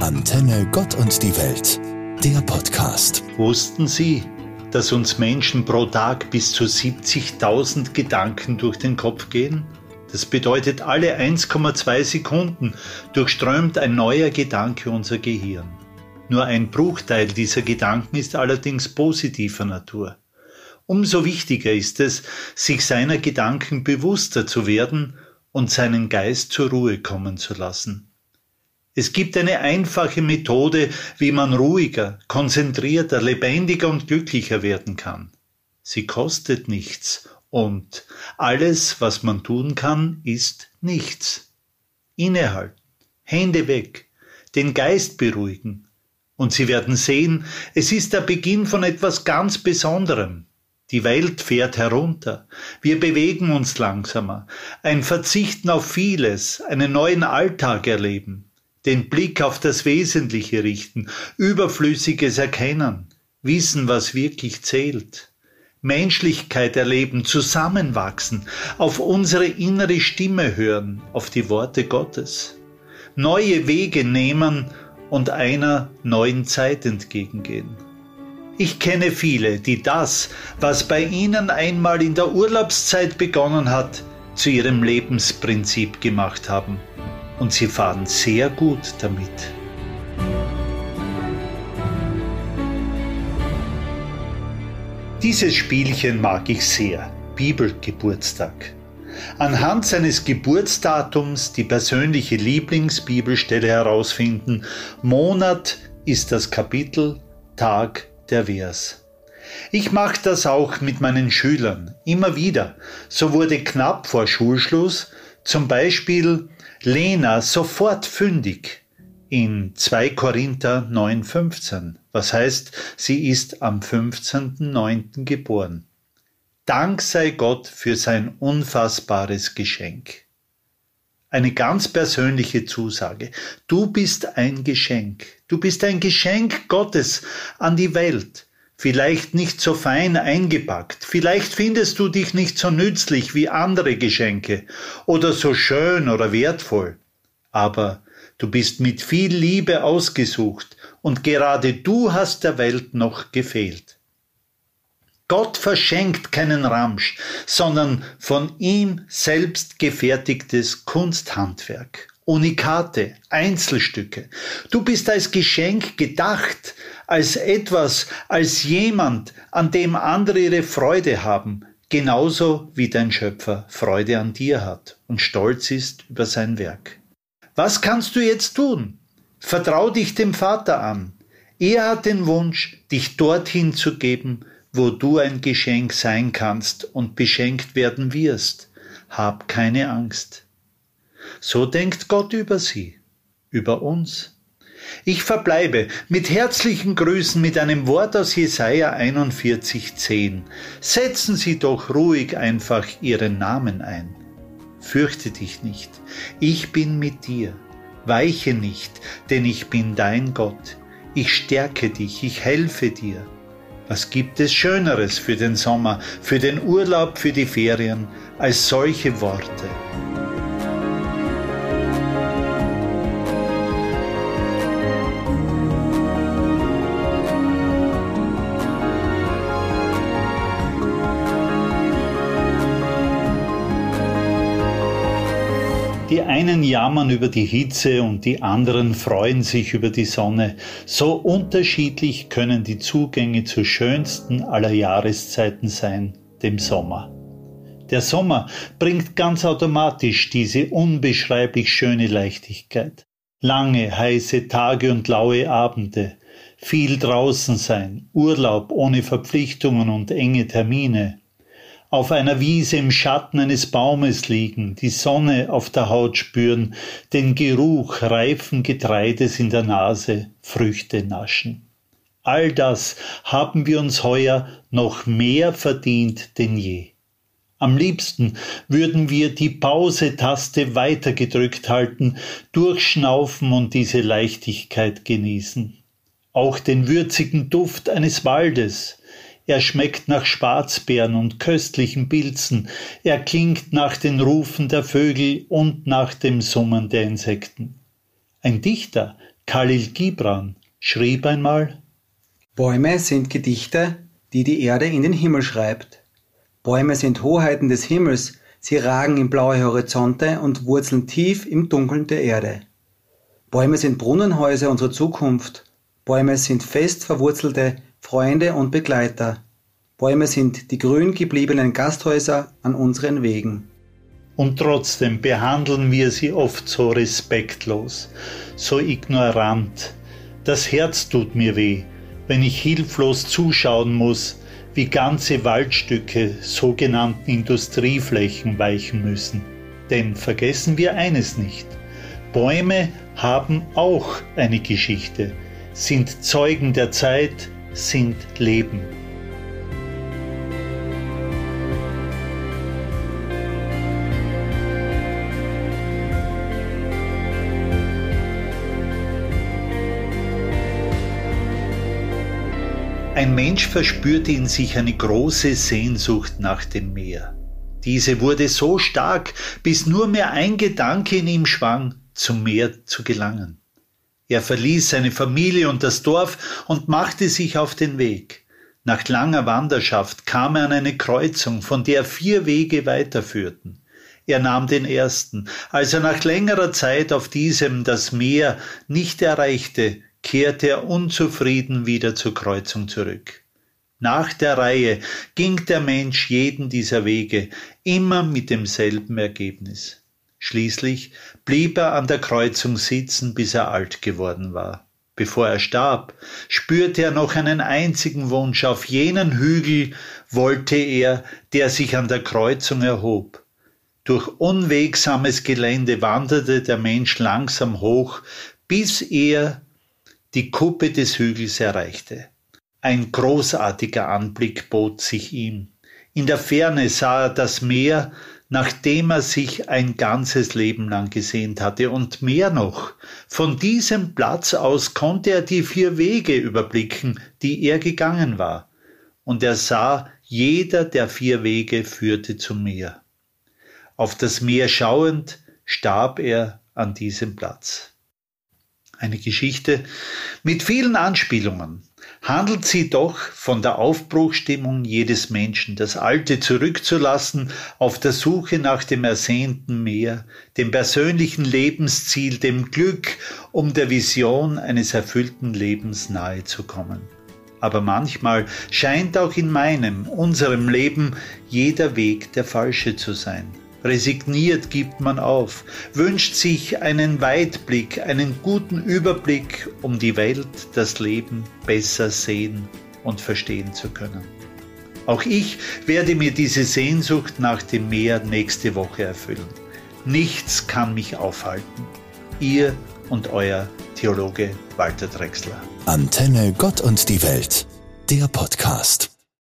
Antenne Gott und die Welt, der Podcast. Wussten Sie, dass uns Menschen pro Tag bis zu 70.000 Gedanken durch den Kopf gehen? Das bedeutet, alle 1,2 Sekunden durchströmt ein neuer Gedanke unser Gehirn. Nur ein Bruchteil dieser Gedanken ist allerdings positiver Natur. Umso wichtiger ist es, sich seiner Gedanken bewusster zu werden und seinen Geist zur Ruhe kommen zu lassen. Es gibt eine einfache Methode, wie man ruhiger, konzentrierter, lebendiger und glücklicher werden kann. Sie kostet nichts und alles, was man tun kann, ist nichts. Innehalten, Hände weg, den Geist beruhigen, und Sie werden sehen, es ist der Beginn von etwas ganz Besonderem. Die Welt fährt herunter. Wir bewegen uns langsamer. Ein Verzichten auf vieles, einen neuen Alltag erleben den Blick auf das Wesentliche richten, Überflüssiges erkennen, wissen, was wirklich zählt, Menschlichkeit erleben, zusammenwachsen, auf unsere innere Stimme hören, auf die Worte Gottes, neue Wege nehmen und einer neuen Zeit entgegengehen. Ich kenne viele, die das, was bei ihnen einmal in der Urlaubszeit begonnen hat, zu ihrem Lebensprinzip gemacht haben und sie fahren sehr gut damit. Dieses Spielchen mag ich sehr, Bibelgeburtstag. Anhand seines Geburtsdatums die persönliche Lieblingsbibelstelle herausfinden, Monat ist das Kapitel, Tag der Vers. Ich mache das auch mit meinen Schülern immer wieder. So wurde knapp vor Schulschluss zum Beispiel Lena sofort fündig in 2 Korinther 9,15, was heißt, sie ist am 15.09. geboren. Dank sei Gott für sein unfassbares Geschenk. Eine ganz persönliche Zusage. Du bist ein Geschenk. Du bist ein Geschenk Gottes an die Welt vielleicht nicht so fein eingepackt, vielleicht findest du dich nicht so nützlich wie andere Geschenke oder so schön oder wertvoll, aber du bist mit viel Liebe ausgesucht und gerade du hast der Welt noch gefehlt. Gott verschenkt keinen Ramsch, sondern von ihm selbst gefertigtes Kunsthandwerk. Unikate, Einzelstücke. Du bist als Geschenk gedacht, als etwas, als jemand, an dem andere ihre Freude haben, genauso wie dein Schöpfer Freude an dir hat und stolz ist über sein Werk. Was kannst du jetzt tun? Vertrau dich dem Vater an. Er hat den Wunsch, dich dorthin zu geben, wo du ein Geschenk sein kannst und beschenkt werden wirst. Hab keine Angst. So denkt Gott über sie, über uns. Ich verbleibe mit herzlichen Grüßen mit einem Wort aus Jesaja 41,10. Setzen Sie doch ruhig einfach Ihren Namen ein. Fürchte dich nicht, ich bin mit dir. Weiche nicht, denn ich bin dein Gott. Ich stärke dich, ich helfe dir. Was gibt es Schöneres für den Sommer, für den Urlaub, für die Ferien, als solche Worte? Die einen jammern über die Hitze und die anderen freuen sich über die Sonne. So unterschiedlich können die Zugänge zur schönsten aller Jahreszeiten sein, dem Sommer. Der Sommer bringt ganz automatisch diese unbeschreiblich schöne Leichtigkeit. Lange, heiße Tage und laue Abende, viel draußen sein, Urlaub ohne Verpflichtungen und enge Termine, auf einer Wiese im Schatten eines Baumes liegen, die Sonne auf der Haut spüren, den Geruch reifen Getreides in der Nase, Früchte naschen. All das haben wir uns heuer noch mehr verdient denn je. Am liebsten würden wir die Pause-Taste weitergedrückt halten, durchschnaufen und diese Leichtigkeit genießen. Auch den würzigen Duft eines Waldes, er schmeckt nach Schwarzbeeren und köstlichen Pilzen, er klingt nach den Rufen der Vögel und nach dem Summen der Insekten. Ein Dichter Khalil Gibran schrieb einmal Bäume sind Gedichte, die die Erde in den Himmel schreibt. Bäume sind Hoheiten des Himmels, sie ragen in blaue Horizonte und wurzeln tief im Dunkeln der Erde. Bäume sind Brunnenhäuser unserer Zukunft. Bäume sind fest verwurzelte Freunde und Begleiter. Bäume sind die grün gebliebenen Gasthäuser an unseren Wegen. Und trotzdem behandeln wir sie oft so respektlos, so ignorant. Das Herz tut mir weh, wenn ich hilflos zuschauen muss, wie ganze Waldstücke sogenannten Industrieflächen weichen müssen. Denn vergessen wir eines nicht. Bäume haben auch eine Geschichte, sind Zeugen der Zeit, sind Leben. Ein Mensch verspürte in sich eine große Sehnsucht nach dem Meer. Diese wurde so stark, bis nur mehr ein Gedanke in ihm schwang, zum Meer zu gelangen. Er verließ seine Familie und das Dorf und machte sich auf den Weg. Nach langer Wanderschaft kam er an eine Kreuzung, von der vier Wege weiterführten. Er nahm den ersten. Als er nach längerer Zeit auf diesem das Meer nicht erreichte, kehrte er unzufrieden wieder zur Kreuzung zurück. Nach der Reihe ging der Mensch jeden dieser Wege, immer mit demselben Ergebnis. Schließlich blieb er an der Kreuzung sitzen, bis er alt geworden war. Bevor er starb, spürte er noch einen einzigen Wunsch. Auf jenen Hügel wollte er, der sich an der Kreuzung erhob. Durch unwegsames Gelände wanderte der Mensch langsam hoch, bis er die Kuppe des Hügels erreichte. Ein großartiger Anblick bot sich ihm. In der Ferne sah er das Meer, nachdem er sich ein ganzes Leben lang gesehnt hatte. Und mehr noch, von diesem Platz aus konnte er die vier Wege überblicken, die er gegangen war. Und er sah, jeder der vier Wege führte zum Meer. Auf das Meer schauend starb er an diesem Platz. Eine Geschichte mit vielen Anspielungen, handelt sie doch von der Aufbruchstimmung jedes Menschen, das Alte zurückzulassen auf der Suche nach dem ersehnten Meer, dem persönlichen Lebensziel, dem Glück, um der Vision eines erfüllten Lebens nahe zu kommen. Aber manchmal scheint auch in meinem, unserem Leben jeder Weg der falsche zu sein. Resigniert gibt man auf, wünscht sich einen Weitblick, einen guten Überblick, um die Welt, das Leben besser sehen und verstehen zu können. Auch ich werde mir diese Sehnsucht nach dem Meer nächste Woche erfüllen. Nichts kann mich aufhalten. Ihr und euer Theologe Walter Drexler. Antenne Gott und die Welt, der Podcast.